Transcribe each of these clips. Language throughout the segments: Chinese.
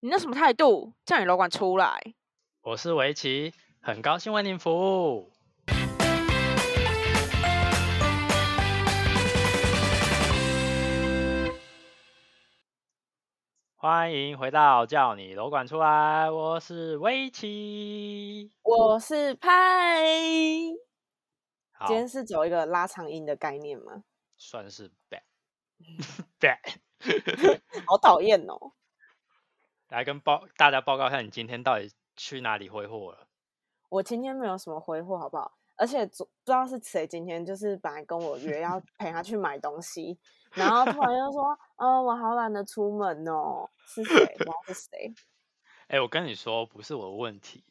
你那什么态度？叫你楼管出来！我是围棋，很高兴为您服务。欢迎回到叫你楼管出来，我是围棋。我是派。今，天是走一个拉长音的概念吗？算是 bad bad。好讨厌哦！来跟报大家报告一下，你今天到底去哪里挥霍了？我今天没有什么挥霍，好不好？而且昨不知道是谁今天就是本来跟我约要陪他去买东西，然后突然又说：“嗯，我好懒得出门哦。”是谁？不知道是谁。哎、我跟你说，不是我的问题，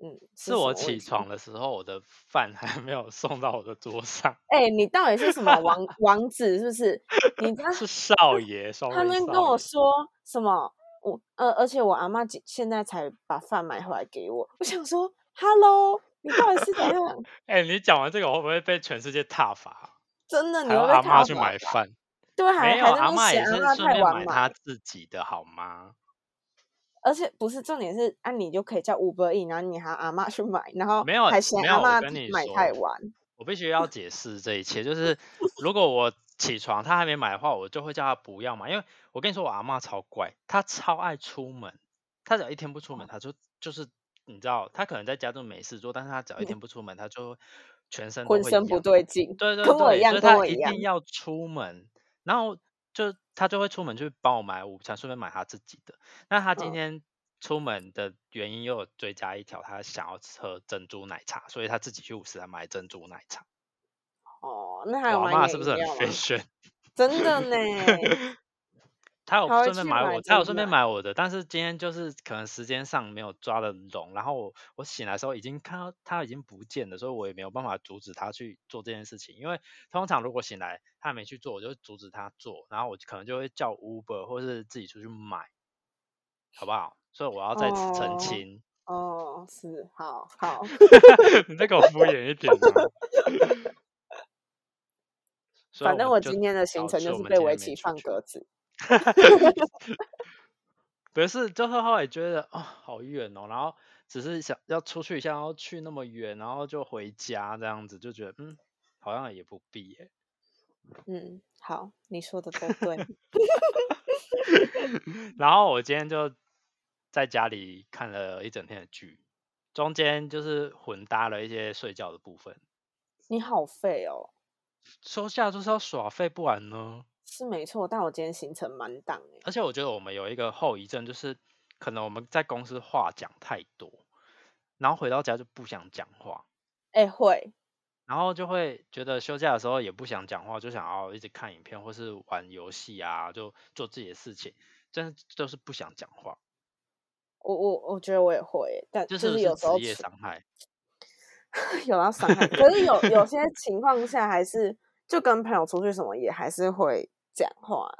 嗯，是我起床的时候，我的饭还没有送到我的桌上，哎、你到底是什么王 王子？是不是？你这样是少爷，他们跟我说什么？我呃，而且我阿妈今现在才把饭买回来给我。我想说，Hello，你到底是怎 样？哎、你讲完这个，我会不会被全世界挞伐？真的，你会被阿妈去？买饭，对，还没有阿妈也是顺便买她，自己的好吗？而且不是重点是，啊，你就可以叫 Uber E，然后你喊阿妈去买，然后没有还嫌阿妈买太晚。我必须要解释这一切，就是如果我起床他还没买的话，我就会叫他不要买，因为我跟你说我阿妈超怪，她超爱出门，她只要一天不出门，她就就是你知道，她可能在家就没事做，但是她只要一天不出门，她就全身浑身不对劲，对对跟我一对，样所以他一跟我一样定要出门，然后就她就会出门去帮我买午餐，顺便买她自己的。那她今嗯。天出门的原因又有追加一条，他想要喝珍珠奶茶，所以他自己去五十来买珍珠奶茶。哦，那还有我阿买你的妈是不是很？fashion？真的呢，他有顺便买我，他有顺便奶买我的，但是今天就是可能时间上没有抓得拢，然后我我醒来的时候已经看到他已经不见了，所以我也没有办法阻止他去做这件事情。因为通常如果醒来他还没去做，我就会阻止他做，然后我可能就会叫 Uber 或是自己出去买，好不好？所以我要再次澄哦清，哦，是，好好，你再给我敷衍一点啊。反正我今天的行程就是被围棋放鸽子。不是，就是后来觉得哦好远哦，然后只是想要出去一下，然后去那么远，然后就回家这样子，就觉得嗯好像也不必耶。嗯，好，你说的都对。然后我今天就在家里看了一整天的剧，中间就是混搭了一些睡觉的部分。你好废哦，休假就是要耍废，不然呢？是没错，但我今天行程满档哎。而且我觉得我们有一个后遗症，就是可能我们在公司话讲太多，然后回到家就不想讲话。哎，会，然后就会觉得休假的时候也不想讲话，就想要一直看影片或是玩游戏啊，就做自己的事情，真的就是不想讲话，我我我觉得我也会欸，但就是有时候职业伤害？有到伤害，可是有有些情况下还是就跟朋友出去什么也还是会讲话。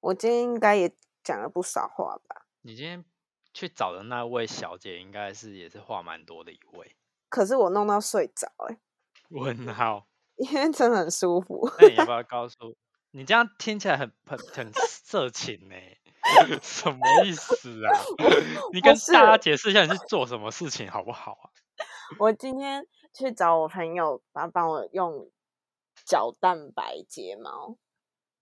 我今天应该也讲了不少话吧，你今天去找的那位小姐，应该是也是话蛮多的一位。可是我弄到睡着哎，问号，因为真的很舒服。那你要不要告诉你？这样听起来很很很色情呢、什么意思啊？你跟大家解释一下你是做什么事情好不好啊？我今天去找我朋友，他帮我用角蛋白睫毛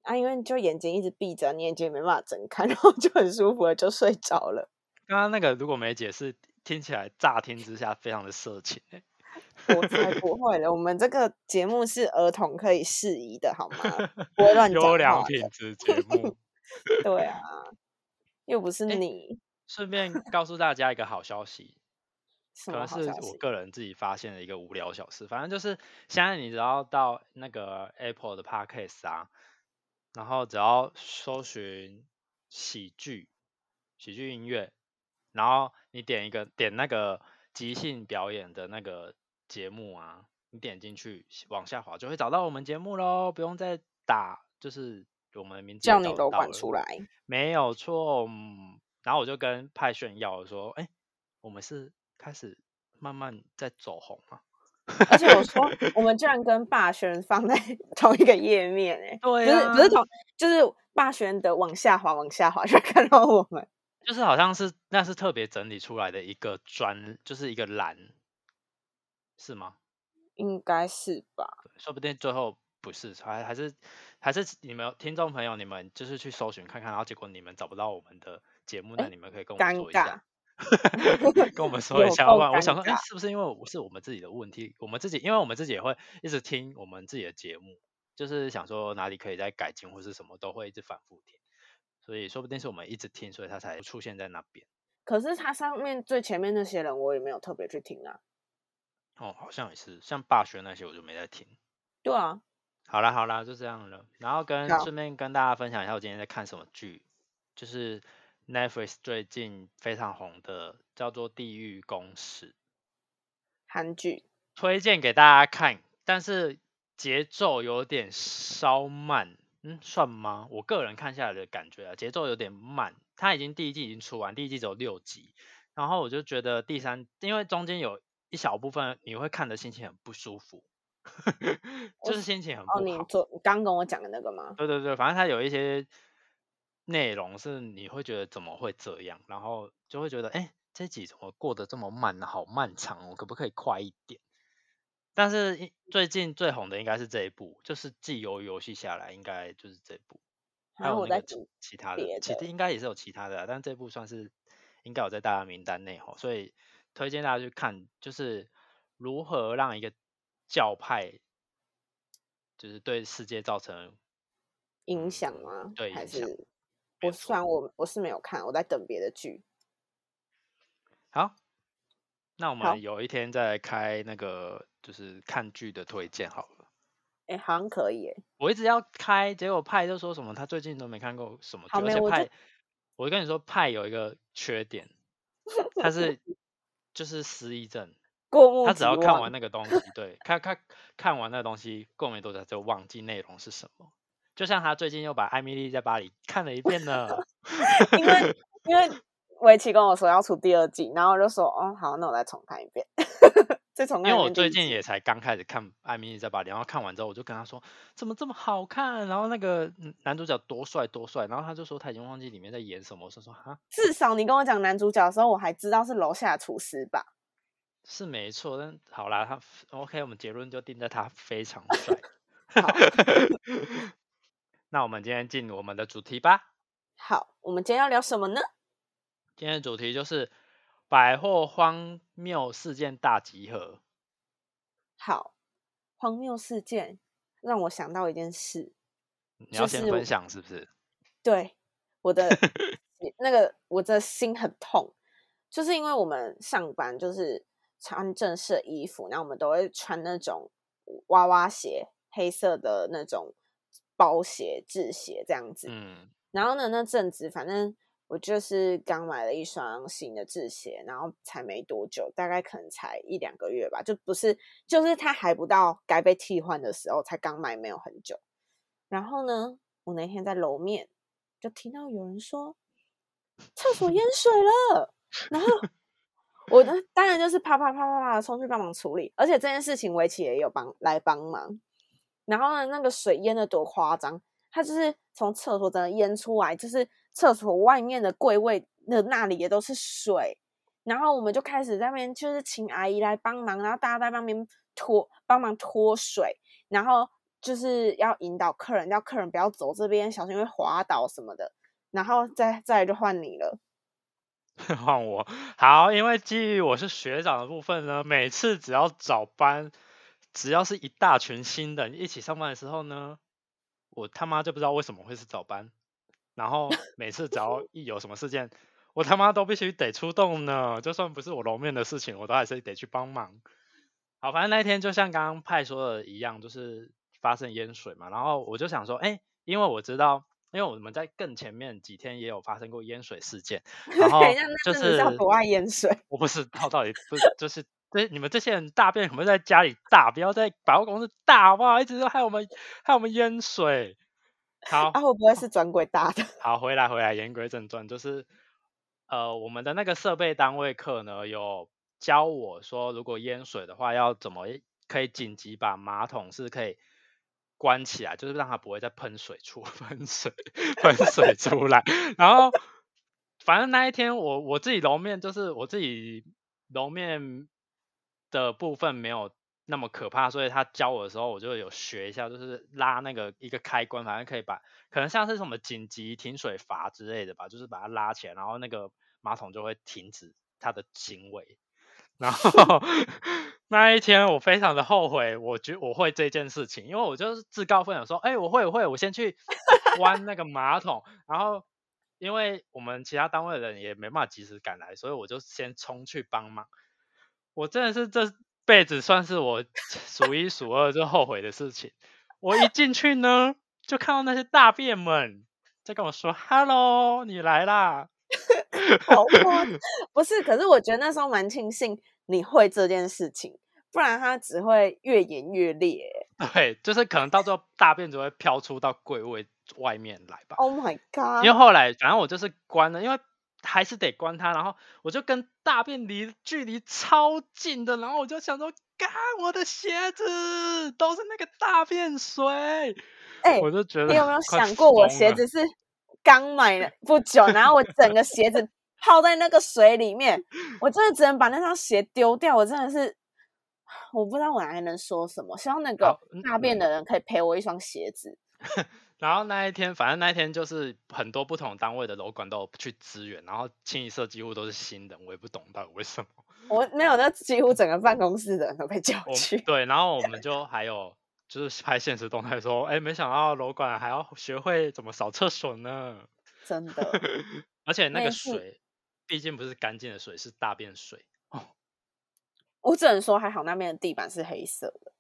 啊，因为就眼睛一直闭着，你眼睛没办法睁开，然后就很舒服的就睡着了。刚刚那个如果没解释，听起来乍听之下非常的色情欸我才不会了，我们这个节目是儿童可以适宜的，好吗？不会乱 讲优良。品质节目。对啊，又不是你，顺便告诉大家一个好消息，什可能是？我个人自己发现的一个无聊小事。反正就是现在你只要到那个 Apple 的 Podcast 啊，然后只要搜寻喜剧、喜剧音乐，然后你点一个点那个即兴表演的那个节目啊，你点进去往下滑就会找到我们节目喽，不用再打就是我们的名字也叫你楼找得到了管出来。没有错，嗯，然后我就跟派炫耀说，哎、我们是开始慢慢在走红嘛。而且我说，我们居然跟霸轩放在 同一个页面、欸，对不是不是啊同，就是霸轩的往下滑，往下滑就看到我们。就是好像是那是特别整理出来的一个专，就是一个栏，是吗？应该是吧？对说不定最后不是，还还是还是你们听众朋友，你们就是去搜寻看看，然后结果你们找不到我们的节目，那哎你们可以跟我尴说一下尬，跟我们 说一下。我想说，哎、尴是不是因为我是我们自己的问题？我们自己，因为我们自己也会一直听我们自己的节目，就是想说哪里可以再改进或是什么，都会一直反复听。所以说不定是我们一直听，所以它才出现在那边。可是它上面最前面那些人，我也没有特别去听啊。哦，好像也是，像霸轩那些我就没在听。对啊，好啦好啦，就这样了。然后跟顺便跟大家分享一下我今天在看什么剧，就是 Netflix 最近非常红的叫做《地狱公使》，韩剧推荐给大家看，但是节奏有点稍慢，嗯，算吗？我个人看下来的感觉啊，节奏有点慢。它已经第一季已经出完，第一季只有六集，然后我就觉得第三，因为中间有一小部分你会看的心情很不舒服，就是心情很不哦，好。你昨刚跟我讲的那个吗？对对对，反正它有一些内容是你会觉得怎么会这样，然后就会觉得，哎，这集怎么过得这么慢呢？好漫长哦，可不可以快一点？但是一最近最红的应该是这一部，就是继由游戏下来，应该就是这部，还然后有那个其他的，别其实的应该也是有其他的啊，但这部算是应该有在大家名单内吼，所以推荐大家去看，就是如何让一个教派，就是对世界造成影响吗？还对影响我虽然我我是没有看，我在等别的剧。好，那我好们有一天再来开那个就是看剧的推荐好了。哎，好像可以哎。我一直要开，结果派就说什么他最近都没看过什么剧，好没我就而且派，我跟你说派有一个缺点，他是就是失忆症，过目他只要看忘完那个东 西，对，看看看完那个东西，过没多久就忘记内容是什么。就像他最近又把《艾米丽在巴黎》看了一遍呢。因为因为围棋跟我说要出第二季，然后我就说哦好，那我再重看一遍，再重看一遍因为我最近也才刚开始看《艾米丽在巴黎》，然后看完之后我就跟他说怎么这么好看，然后那个嗯男主角多帅多帅，然后他就说他已经忘记里面在演什么，我说说哈至少你跟我讲男主角的时候，我还知道是楼下的厨师吧？是没错，但好啦，他 OK，我们结论就定在他非常 帅。好那我们今天进我们的主题吧。好，我们今天要聊什么呢？今天的主题就是百货荒谬事件大集合。好，荒谬事件让我想到一件事，你要先分享是不是？对我的 那个我的心很痛，就是因为我们上班就是穿正式的衣服，然后我们都会穿那种娃娃鞋，黑色的那种包鞋、制鞋这样子。嗯，然后呢，那阵子反正我就是刚买了一双新的制鞋，然后才没多久，大概可能才一两个月吧，就不是，就是它还不到该被替换的时候，才刚买没有很久。然后呢，我那天在楼面就听到有人说厕所淹水了，然后我呢当然就是啪啪啪啪啪冲去帮忙处理，而且这件事情围棋也有帮来帮忙。然后呢，那个水淹的多夸张，它就是从厕所真的淹出来，就是厕所外面的柜位的那里也都是水。然后我们就开始在那边就是请阿姨来帮忙，然后大家在那边拖帮忙拖水，然后就是要引导客人，叫客人不要走这边，小心会滑倒什么的。然后再再来就换你了，换我好，因为基于我是学长的部分呢，每次只要早班，只要是一大群新人一起上班的时候呢，我他妈就不知道为什么会是早班，然后每次只要一有什么事件，我他妈都必须得出动呢，就算不是我楼面的事情，我都还是得去帮忙。好，反正那一天就像刚刚派说的一样，就是发生淹水嘛，然后我就想说，哎，因为我知道。因为我们在更前面几天也有发生过淹水事件，然 后就是要是多爱淹水？我不知道到底不就是这你们这些人大便可不可以在家里大，不要在百货公司大，好不好？一直都害我们害我们淹水。好啊，会不会是转轨大的？好，回来回来，言归正传，就是呃我们的那个设备单位课呢有教我说，如果淹水的话要怎么可以紧急把马桶是可以。关起来，就是让它不会再喷水出 喷水喷水出来。然后反正那一天我我自己揉面，就是我自己揉面的部分没有那么可怕，所以他教我的时候，我就有学一下，就是拉那个一个开关，反正可以把可能像是什么紧急停水阀之类的吧，就是把它拉起来，然后那个马桶就会停止它的行为。然后 那一天我非常的后悔，我觉我会这件事情，因为我就是自告奋勇说，哎，我会我会，我先去弯那个马桶，然后因为我们其他单位的人也没办法及时赶来，所以我就先冲去帮忙。我真的是这辈子算是我数一数二最后悔的事情。我一进去呢，就看到那些大便们在跟我说：“Hello，你来啦。”好夸不是，可是我觉得那时候蛮庆幸你会这件事情，不然它只会越演越烈。对，就是可能到最后大便只会飘出到柜位外面来吧。Oh my god！因为后来反正我就是关了，因为还是得关它，然后我就跟大便离距离超近的，然后我就想说，干我的鞋子都是那个大便水。哎，我就觉得你有没有想过，我鞋子是？刚买的不久，然后我整个鞋子泡在那个水里面，我真的只能把那双鞋丢掉。我真的是，我不知道我还能说什么。希望那个大便的人可以赔我一双鞋子。然后那一天，反正那一天就是很多不同单位的楼管都去支援，然后清一色几乎都是新人，我也不懂到底为什么。我没有，那几乎整个办公室的人都被叫去。对，然后我们就还有。就是拍现实动态说，哎，没想到楼管还要学会怎么扫厕所呢？真的，而且那个水毕竟不是干净的水，是大便水哦。我只能说还好那边的地板是黑色的。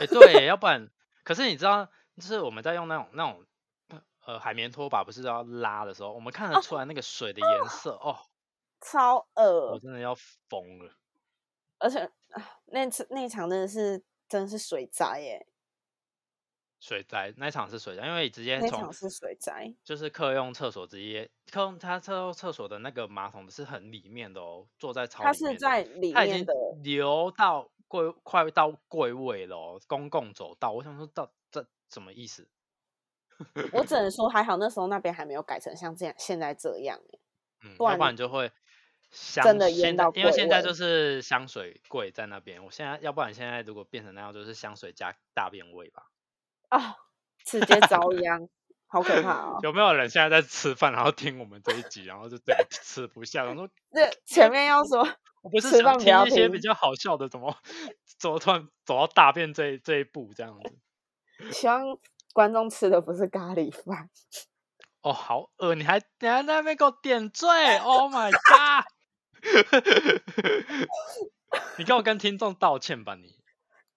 哎，对，要不然，可是你知道，就是我们在用那种那种呃海绵拖把，不是要拉的时候，我们看得出来那个水的颜色哦，超恶，我真的要疯了。而且那次那场真的是真的是水灾耶。水灾那场是水灾，因为直接那场是水灾，就是客用厕所直接客用他厕用厕所的那个马桶是很里面的哦，坐在超它是在里面的，流到柜快到柜位了，公共走道。我想说，到这什么意思？我只能说还好，那时候那边还没有改成像这样现在这样嗯，要不然就会真的淹到，因为现在就是香水贵在那边。我现在要不然现在如果变成那样，就是香水加大便味吧。啊！直接遭殃，好可怕哦！有没有人现在在吃饭，然后听我们这一集，然后就整个吃不下？然后 这前面要说，我不是想听一些比较好笑的，怎么怎么突然走到大便这这一步这样子？希望观众吃的不是咖喱饭。哦，好饿！你还你还在那边给我点缀？Oh my god！你跟我跟听众道歉吧，你。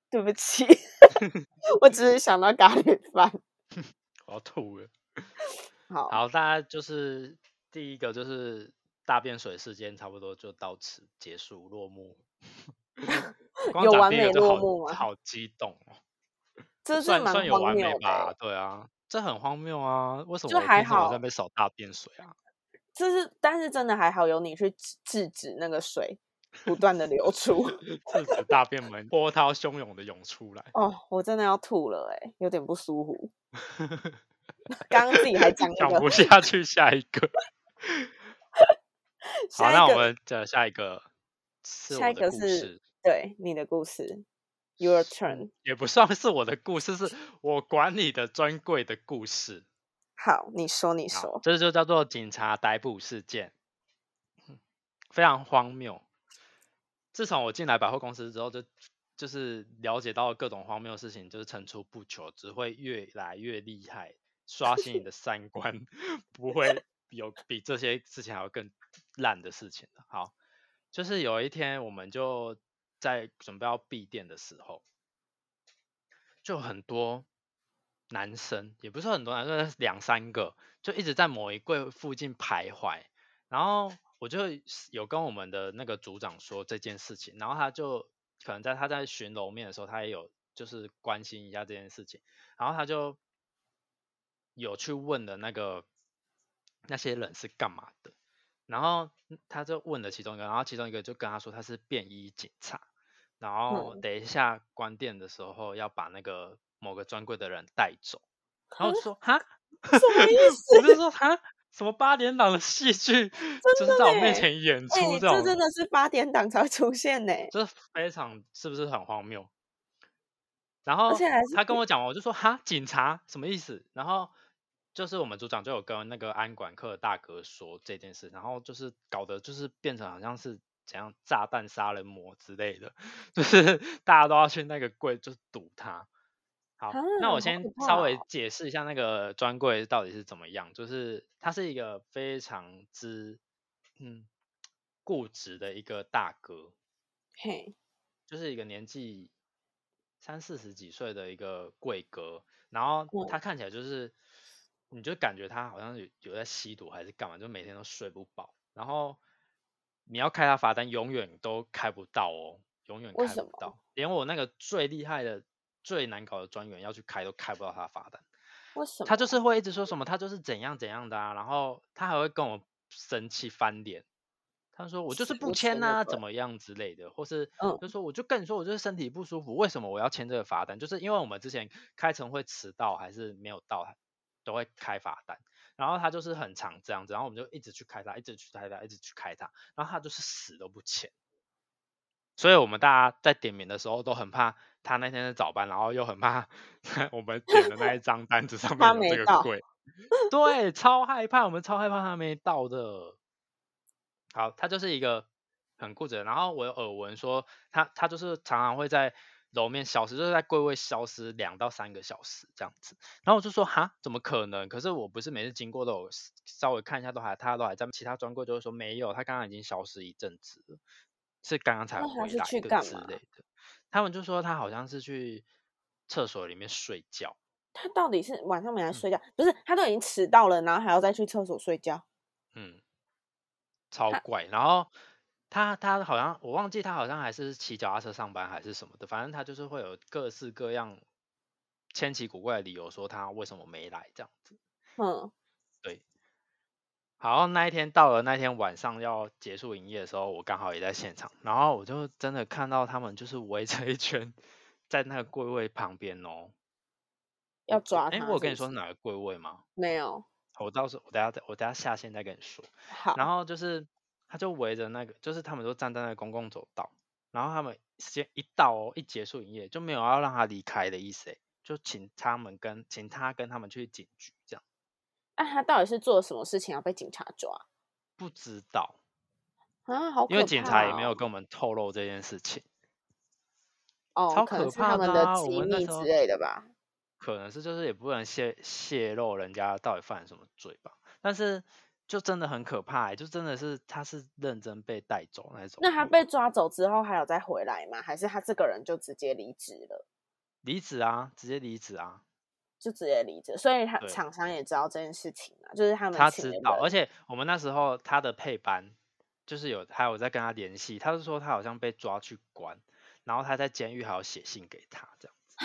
对不起，我只是想到咖喱饭，我要吐了。好，好，大家就是第一个就是大便水事件，差不多就到此结束落幕。有完美落幕吗？好激动哦！这算算有完美吧？对啊，这很荒谬啊！为什么就还好在被扫大便水啊？这是，但是真的还好，有你去制止那个水。不断的流出，制止大便门波涛汹涌的涌出来。哦，我真的要吐了哎，有点不舒服。刚刚自己还讲讲不下去，下一个。好，那我们讲下一个。下一个是对你的故事，Your turn。也不算是我的故事，是我管理的专柜的故事。好，你说，你说，这就叫做警察逮捕事件，非常荒谬。自从我进来百货公司之后，就就是了解到各种荒谬的事情，就是层出不穷，只会越来越厉害，刷新你的三观，不会有比这些事情还要更烂的事情了。好，就是有一天我们就在准备要闭店的时候，就很多男生，也不是很多男生，两三个，就一直在某一柜附近徘徊，然后。我就有跟我们的那个组长说这件事情，然后他就可能在他在巡楼面的时候，他也有就是关心一下这件事情，然后他就有去问的那个那些人是干嘛的，然后他就问了其中一个，然后其中一个就跟他说他是便衣警察，然后等一下关店的时候要把那个某个专柜的人带走，然后我就说哈，什么意？思？我就说哈。什么八点档的戏剧，就是在我面前演！出哎，这种，这真的是八点档才会出现呢，就是非常是不是很荒谬？然后他跟我讲完，我就说哈，警察？什么意思？然后就是我们组长就有跟那个安管课的大哥说这件事，然后就是搞得就是变成好像是怎样炸弹杀人魔之类的，就是大家都要去那个柜就是堵他。好，那我先稍微哦。解释一下那个专柜到底是怎么样，就是他是一个非常之嗯固执的一个大哥，嘿，就是一个年纪三四十几岁的一个贵哥，然后嗯他。看起来就是，你就感觉他好像有有在吸毒还是干嘛，就每天都睡不饱，然后你要开他罚单，永远都开不到哦，永远开不到，连我那个最厉害的、最难搞的专员要去开都开不到他罚单。为什么？他就是会一直说什么，他就是怎样怎样的啊，然后他还会跟我生气翻脸。他说我就是不签呐、怎么样之类的，或是嗯就说我就跟你说我就是身体不舒服，为什么我要签这个罚单？就是因为我们之前开晨会迟到还是没有到，都会开罚单。然后他就是很常这样子，然后我们就一直去开他，一直去开他，一直去开他，然后他就是死都不签。所以我们大家在点名的时候都很怕他那天是早班，然后又很怕 我们点的那一张单子上面有这个鬼，对，超害怕，我们超害怕他没到的。好，他就是一个很固执，然后我有耳闻说他他就是常常会在楼面消失，就是在柜位消失两到三个小时这样子。然后我就说哈，怎么可能？可是我不是每次经过都有稍微看一下，都还他都还在，其他专柜就会说没有，他刚刚已经消失一阵子了，是刚刚才回来的之类的。他们就说他好像是去厕所里面睡觉，他到底是晚上没来嗯睡觉？不是，他都已经迟到了，然后还要再去厕所睡觉。嗯，超怪。然后他他好像我忘记他好像还是骑脚踏车上班还是什么的，反正他就是会有各式各样千奇古怪的理由说他为什么没来这样子。嗯，对，好，那一天到了那天晚上要结束营业的时候，我刚好也在现场，然后我就真的看到他们就是围着一圈在那个柜位旁边哦。要抓哎，他。我跟你说是哪个柜位吗？没有？我到时候我等下再我等下下线再跟你说。好，然后就是他就围着那个，就是他们都站在那个公共走道，然后他们时间一到哦，一结束营业就没有要让他离开的意思诶，就请他们跟请他跟他们去警局这样，那、他到底是做了什么事情要被警察抓不知道，啊？好、哦！因为警察也没有跟我们透露这件事情，哦，超可怕的的啊我机密之类的吧。可能是就是也不能泄泄露人家到底犯了什么罪吧，但是就真的很可怕欸，就真的是他是认真被带走那种。那他被抓走之后还有再回来吗？还是他这个人就直接离职了？离职啊，直接离职啊。就直接离职，所以他厂商也知道这件事情啊，就是他们他知道，而且我们那时候他的配班就是有还有在跟他联系，他是说他好像被抓去关，然后他在监狱还有写信给他这样子，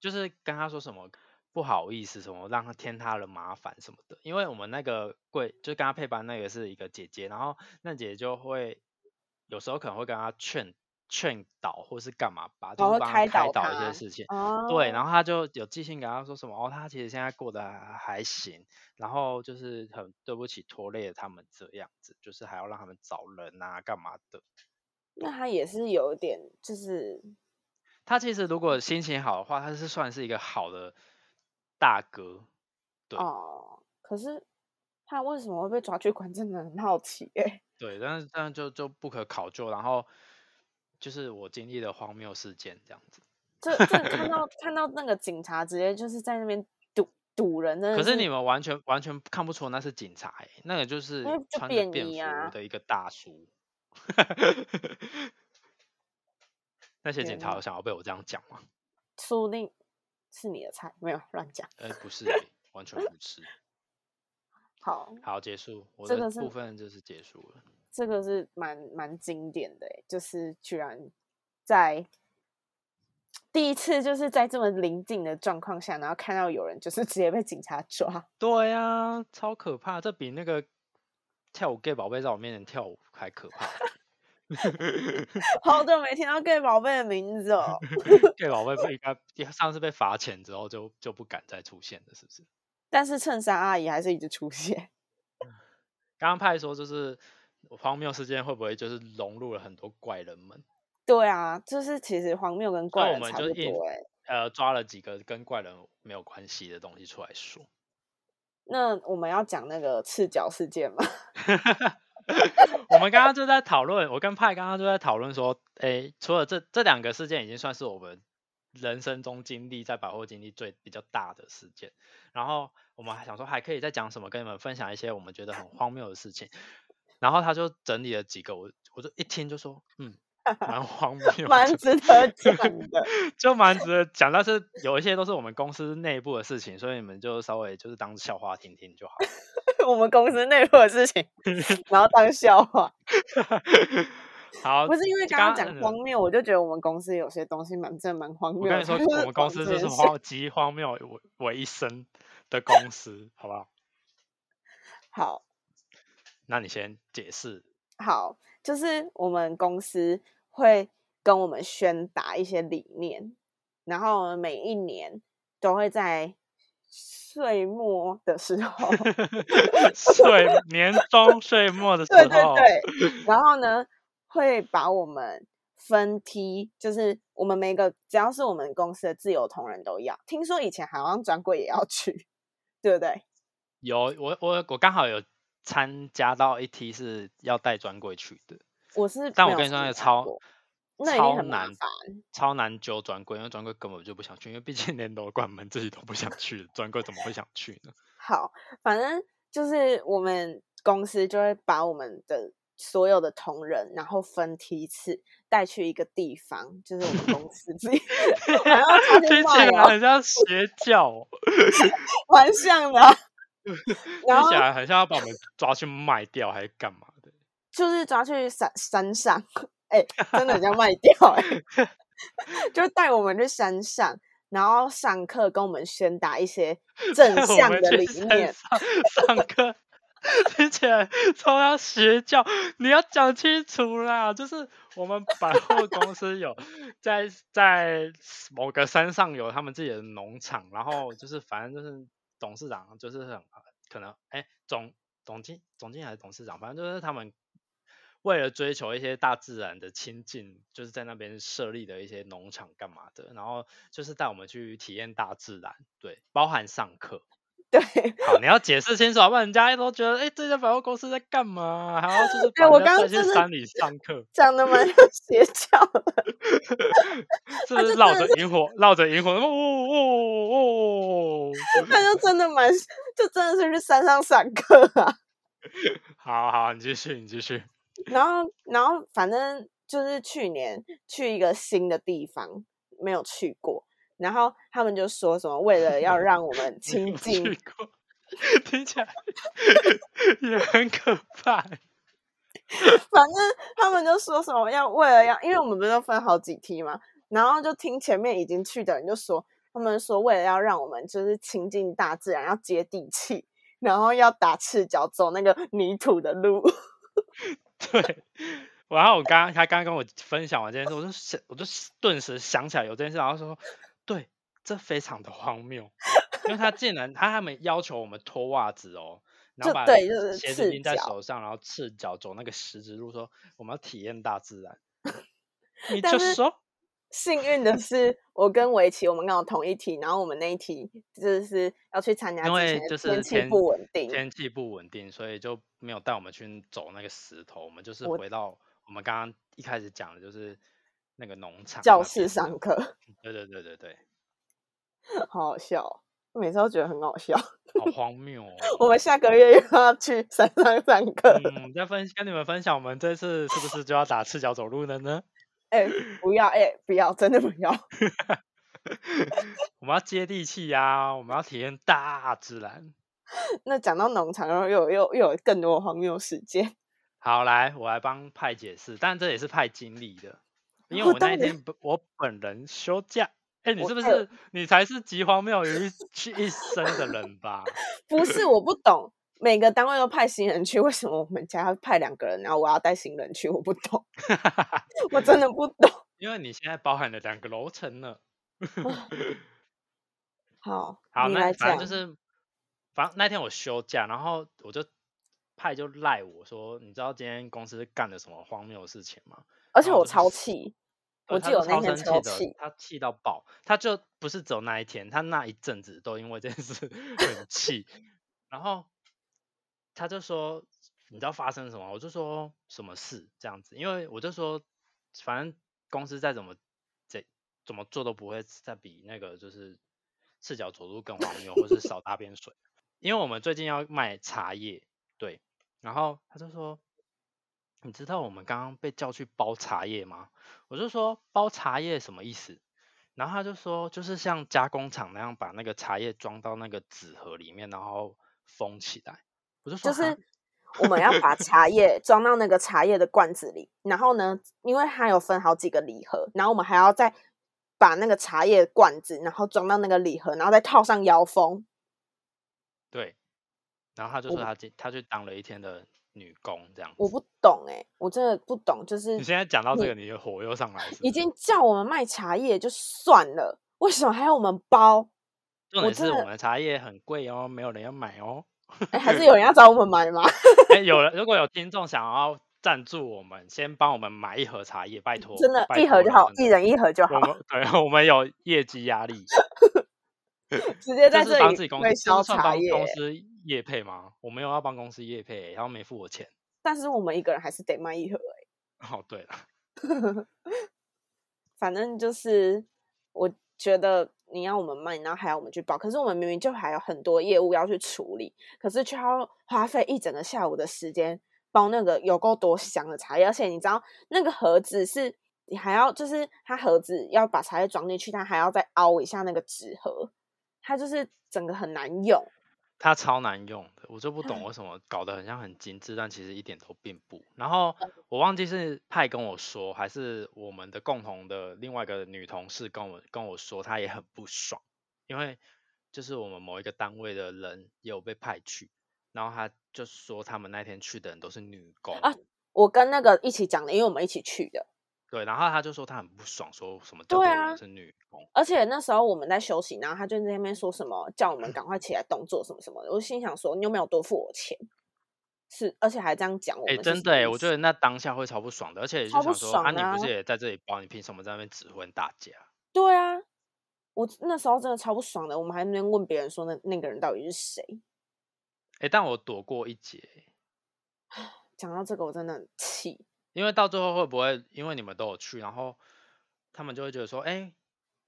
就是跟他说什么不好意思什么让他添他的麻烦什么的，因为我们那个柜就跟他配班那个是一个姐姐，然后那姐姐就会有时候可能会跟他劝劝导或是干嘛吧，就是帮开导他开导一些事情。哦，对，然后他就有寄信给他说什么哦，他其实现在过得还还行，然后就是很对不起拖累了他们这样子，就是还要让他们找人啊干嘛的。那他也是有点就是他其实如果心情好的话，他是算是一个好的大哥。对哦，可是他为什么会被抓去关，真的很好奇哎、对，但是但是就就不可考究，然后就是我经历的荒谬事件这样子。这这 看到看到那个警察直接就是在那边堵堵人，真的是可是你们完全完全看不出那是警察、欸，那个就是穿着便服的一个大叔。那些警察有想要被我这样讲吗？说不定是你的菜，没有乱讲。呃，不是、欸，完全不是。好，好，结束，我的这个部分就是结束了。这个是蛮蛮经典的欸，就是居然在第一次就是在这么临近的状况下，然后看到有人就是直接被警察抓，对呀、超可怕，这比那个跳舞 gay 宝贝在我面前跳舞还可怕。好久没听到 gay 宝贝的名字哦。gay 宝贝不应该上次被罚钱之后就就不敢再出现了，是不是？但是衬衫阿姨还是一直出现，刚刚派说就是荒谬事件会不会就是融入了很多怪人们？对啊，就是其实荒谬跟怪我人差不们就硬多哎、呃抓了几个跟怪人没有关系的东西出来说。那我们要讲那个赤脚事件吗？我们刚刚就在讨论，我跟派刚刚就在讨论说，诶，除了这这两个事件，已经算是我们人生中经历在百货经历最比较大的事件。然后我们还想说，还可以再讲什么，跟你们分享一些我们觉得很荒谬的事情。然后他就整理了几个，我我就一听就说，嗯，蛮荒谬蛮，值得讲的。就蛮值得讲。但是有一些都是我们公司内部的事情，所以你们就稍微就是当笑话听听就好。我们公司内部的事情，然后当笑话。好，不是因为刚刚刚讲荒谬，我就觉得我们公司有些东西蛮真的蛮荒谬。我跟你说，我们公司就是荒集荒谬为为一身的公司，好不好？好那你先解释。好，就是我们公司会跟我们宣达一些理念，然后每一年都会在岁末的时候，岁年终岁末的时候对对候，对，然后呢会把我们分梯，就是我们每个只要是我们公司的自由同仁都要。听说以前好像专柜也要去，对不对？有我我我刚好有参加到一梯是要带专柜去的，我是但我跟你说，那个超过那一定超很麻难烦。超难揪专柜，因为专柜根本就不想去，因为毕竟连楼管们自己都不想去，专柜怎么会想去呢？好，反正就是我们公司就会把我们的所有的同仁，然后分梯次带去一个地方，就是我们公 司自己，还要差听起来哦，很像邪教哦，蛮像的啊、然后听起来很像要把我们抓去卖掉还是干嘛的？就是抓去山山上，哎、真的很像卖掉哎、就带我们去山上，然后上课跟我们宣达一些正 向的理念。上上课，听起来超像邪教。你要讲清楚啦，就是我们百货公司有在在某个山上有他们自己的农场，然后就是反正就是董事长就是很可能哎总总经总经理还是董事长，反正就是他们。为了追求一些大自然的亲近，就是在那边设立的一些农场干嘛的，然后就是带我们去体验大自然，对，包含上课。对，好，你要解释清楚，要不然人家都觉得，哎、这家百货公司在干嘛？还要就是 对我刚刚真的山里上课，讲的蛮像邪教的。是不是绕着萤火，绕着萤火，哦哦哦哦，他就真的蛮，就真的是去山上上课啊。好好，你继续，你继续。然后，然后反正就是去年去一个新的地方，没有去过，然后他们就说什么为了要让我们亲近，听起来 也很可怕。反正他们就说什么要为了要，因为我们不是都分好几梯嘛，然后就听前面已经去的人就说，他们说为了要让我们就是亲近大自然，要接地气，然后要打赤脚走那个泥土的路。对，然后我刚刚他刚刚跟我分享完这件事，我就想，我就顿时想起来有这件事，然后说，对，这非常的荒谬，因为他竟然他他们要求我们脱袜子哦，然后把鞋子拎在手上，然后赤脚走那个十字路，说我们要体验大自然。你就说，幸运的是，我跟围棋我们刚好同一题，然后我们那一题就是要去参加因为就是天气不稳定，天气不稳定，所以就没有带我们去走那个石头，我们就是回到我们刚刚一开始讲的，就是那个农场教室上课，对对对对对，好好笑哦，我每次都觉得很好笑。好 荒谬哦。我们下个月又要去山上上课，嗯，再分跟你们分享，我们这次是不是就要打赤脚走路了呢？哎、不要，哎、不要，真的不要。我们要接地气呀、我们要体验大自然。那讲到农场，然后又又又有更多荒谬事件。好，来，我来帮派解释，但这也是派经历的，因为我那一天不我本人休假。哎、你是不是你才是集荒谬于一一生的人吧？不是，我不懂，每个单位都派新人去，为什么我们家要派两个人，然后我要带新人去？我不懂，我真的不懂。因为你现在包含了两个楼层呢。好，好，那你来讲。反正就是，反正那天我休假，然后我就派就赖我说，你知道今天公司干了什么荒谬的事情吗？而且我超气，我记得我那天超超气气，他气到爆，他就不是只有那一天，他那一阵子都因为这件事 很气，然后他就说你知道发生什么？我就说什么事这样子，因为我就说反正公司再怎么怎怎么做都不会再比那个就是赤脚走路更荒谬，或是少大便水，因为我们最近要卖茶叶，对，然后他就说。你知道我们刚刚被叫去包茶叶吗？我就说包茶叶什么意思？然后他就说就是像加工厂那样把那个茶叶装到那个纸盒里面，然后封起来。我就说就是我们要把茶叶装到那个茶叶的罐子里，然后呢，因为它有分好几个礼盒，然后我们还要再把那个茶叶罐子，然后装到那个礼盒，然后再套上腰封。对，然后他就我说他今他去当了一天的女工这样子。我不懂哎、我真的不懂，就是你现在讲到这你个，你的火又上来是是已经叫我们卖茶叶就算了，为什么还要我们包？重点我真的是我们茶叶很贵哦，没有人要买哦。哎，还是有人要找我们买吗？哎，有人如果有听众想要赞助我们，先帮我们买一盒茶叶，拜托，真的，一盒就好，一人一盒就好我，们对，我们有业绩压力，直接在这里帮自己公司，算。帮公司业配吗？我没有要帮公司业配，然后没付我钱。但是我们一个人还是得卖一盒哎、哦，对了，反正就是我觉得你要我们卖，然后还要我们去包，可是我们明明就还有很多业务要去处理，可是却要花费一整个下午的时间包那个有够多香的茶叶，而且你知道那个盒子是你还要就是它盒子要把茶叶装进去，它还要再凹一下那个纸盒，它就是整个很难用。它超难用的，我就不懂为什么搞得很像很精致，但其实一点都并不。然后我忘记是派跟我说，还是我们的共同的另外一个女同事跟我跟我说，她也很不爽，因为就是我们某一个单位的人也有被派去，然后她就说他们那天去的人都是女工，啊我跟那个一起讲的，因为我们一起去的，对，然后他就说他很不爽，说什么叫做我对啊们是女工，而且那时候我们在休息，然后他就在那边说什么叫我们赶快起来动作什么什么的。我心想说，你有没有多付我钱，是，而且还这样讲我哎、们，真的哎，我觉得那当下会超不爽的，而且就想说啊，啊你不是也在这里包，你凭什么在那边指挥大家？对啊，我那时候真的超不爽的。我们还在那边问别人说那那个人到底是谁。哎、但我躲过一劫，讲到这个，我真的很气。因为到最后会不会因为你们都有去，然后他们就会觉得说，哎、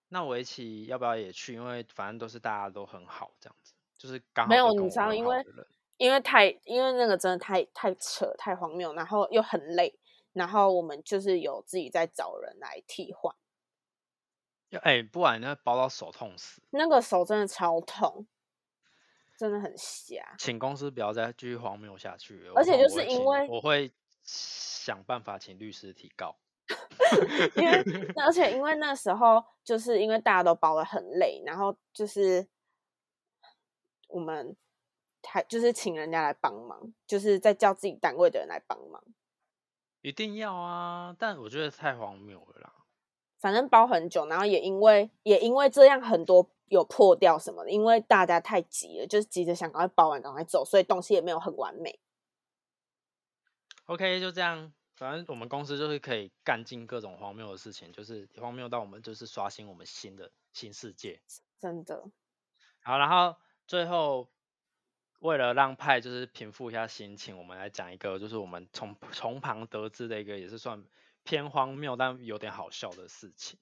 那我一起要不要也去？因为反正都是大家都很好这样子，就是刚好没有，你知道，因为因为太因为那个真的太太扯太荒谬，然后又很累，然后我们就是有自己在找人来替换。要哎、不然那包到手痛死。那个手真的超痛，真的很瞎。请公司不要再继续荒谬下去了，而且就是因为我会想办法请律师提告。因为那而且因为那时候就是因为大家都包的很累，然后就是我们还就是请人家来帮忙，就是在叫自己单位的人来帮忙。一定要啊！但我觉得太荒谬了啦。反正包很久，然后也因为也因为这样很多有破掉什么的，因为大家太急了，就是急着想赶快包完赶快走，所以东西也没有很完美。OK，就这样，反正我们公司就是可以干尽各种荒谬的事情，就是荒谬到我们就是刷新我们新的新世界。真的，好，然后最后为了让派就是平复一下心情，我们来讲一个就是我们从从旁得知的一个也是算偏荒谬但有点好笑的事情，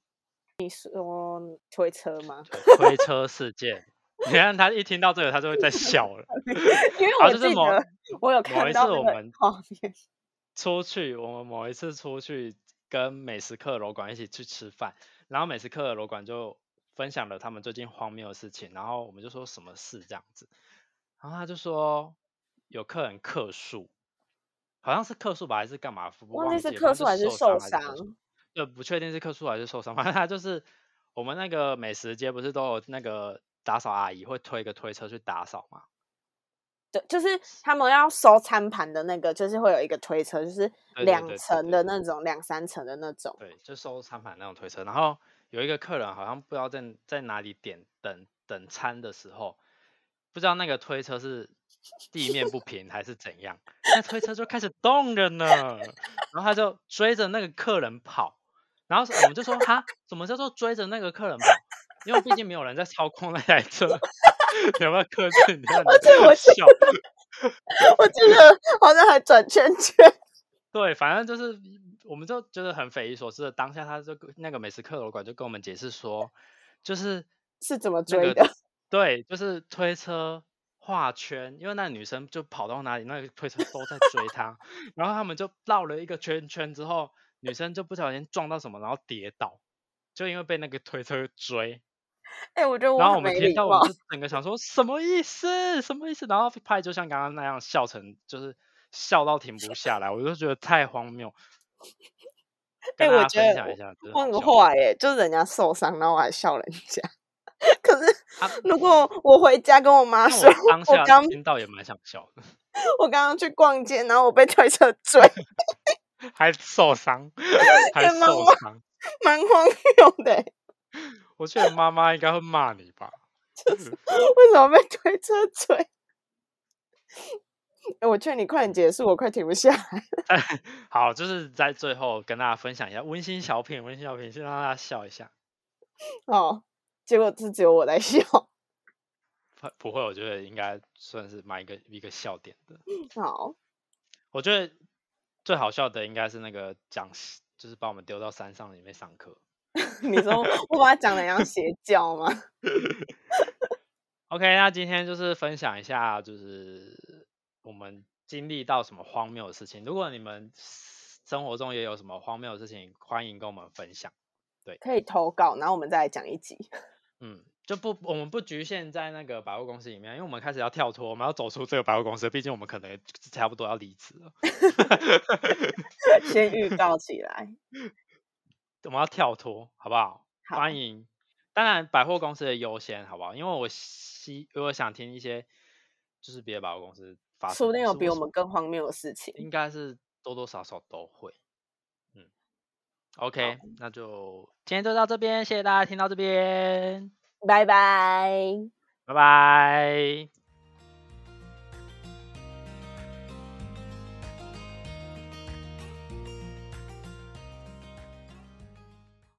你说推车吗？推车事件。你看他一听到这个，他就会在笑了。因为好就是某我记得我有某一看到那个次我们，出去，我们某一次出去跟美食客楼管一起去吃饭，然后美食客楼管就分享了他们最近荒谬的事情，然后我们就说什么事这样子，然后他就说有客人客诉，好像是客诉吧还是干嘛，不忘记是了客诉还是受受伤伤还是客诉，对，不确定是客诉还是受伤，反正他就是我们那个美食街不是都有那个打扫阿姨会推一个推车去打扫吗，对，就是他们要收餐盘的那个，就是会有一个推车，就是两层的那种，两三层的那种。对，就收餐盘那种推车。然后有一个客人好像不知道在在哪里点等等餐的时候，不知道那个推车是地面不平还是怎样，那推车就开始动着呢。然后他就追着那个客人跑，然后我们就说哈，什么叫做追着那个客人跑？因为毕竟没有人在操控那台车，有没有克制？你看，而且我笑，我记得好像还转圈圈。对，反正就是，我们就觉得很匪夷所思的。当下他就那个美食客楼管就跟我们解释说，就是是怎么追的？对，就是推车画圈，因为那女生就跑到哪里，那个推车都在追她，然后他们就绕了一个圈圈之后，女生就不小心撞到什么，然后跌倒，就因为被那个推车追。哎，我觉得，然后我们听到，我们就整个想说什么意思？什么意思？然后派就像刚刚那样笑成，就是笑到停不下来，我就觉得太荒谬。哎，我觉得很坏耶，就是人家受伤，然后我还笑人家。可是如果我回家跟我妈说，我刚听到也蛮想笑的。我刚刚去逛街，然后我被推车追，还受伤，还受伤，蛮荒谬的。我觉得妈妈应该会骂你吧？就是 为什么被推车追？我劝你快点结束，我快停不下来。好，就是在最后跟大家分享一下温馨小品，温馨小品先让大家笑一下。哦，结果是只有我在笑。不不会，我觉得应该算是蛮一个一个笑点的。好，我觉得最好笑的应该是那个讲，就是把我们丢到山上里面上课。你说我把它讲的像邪教吗？OK，那今天就是分享一下，就是我们经历到什么荒谬的事情。如果你们生活中也有什么荒谬的事情，欢迎跟我们分享。对，可以投稿，然后我们再来讲一集。嗯，就不我们不局限在那个百货公司里面，因为我们开始要跳脱，我们要走出这个百货公司，毕竟我们可能差不多要离职了。先预告起来。我们要跳脱，好不好？欢迎，当然百货公司的优先，好不好？因为我希如果想听一些，就是别的百货公司发生，说不定有比我们更荒谬的事情，应该是多多少少都会。嗯，OK，那就今天就到这边，谢谢大家听到这边，拜拜，拜拜。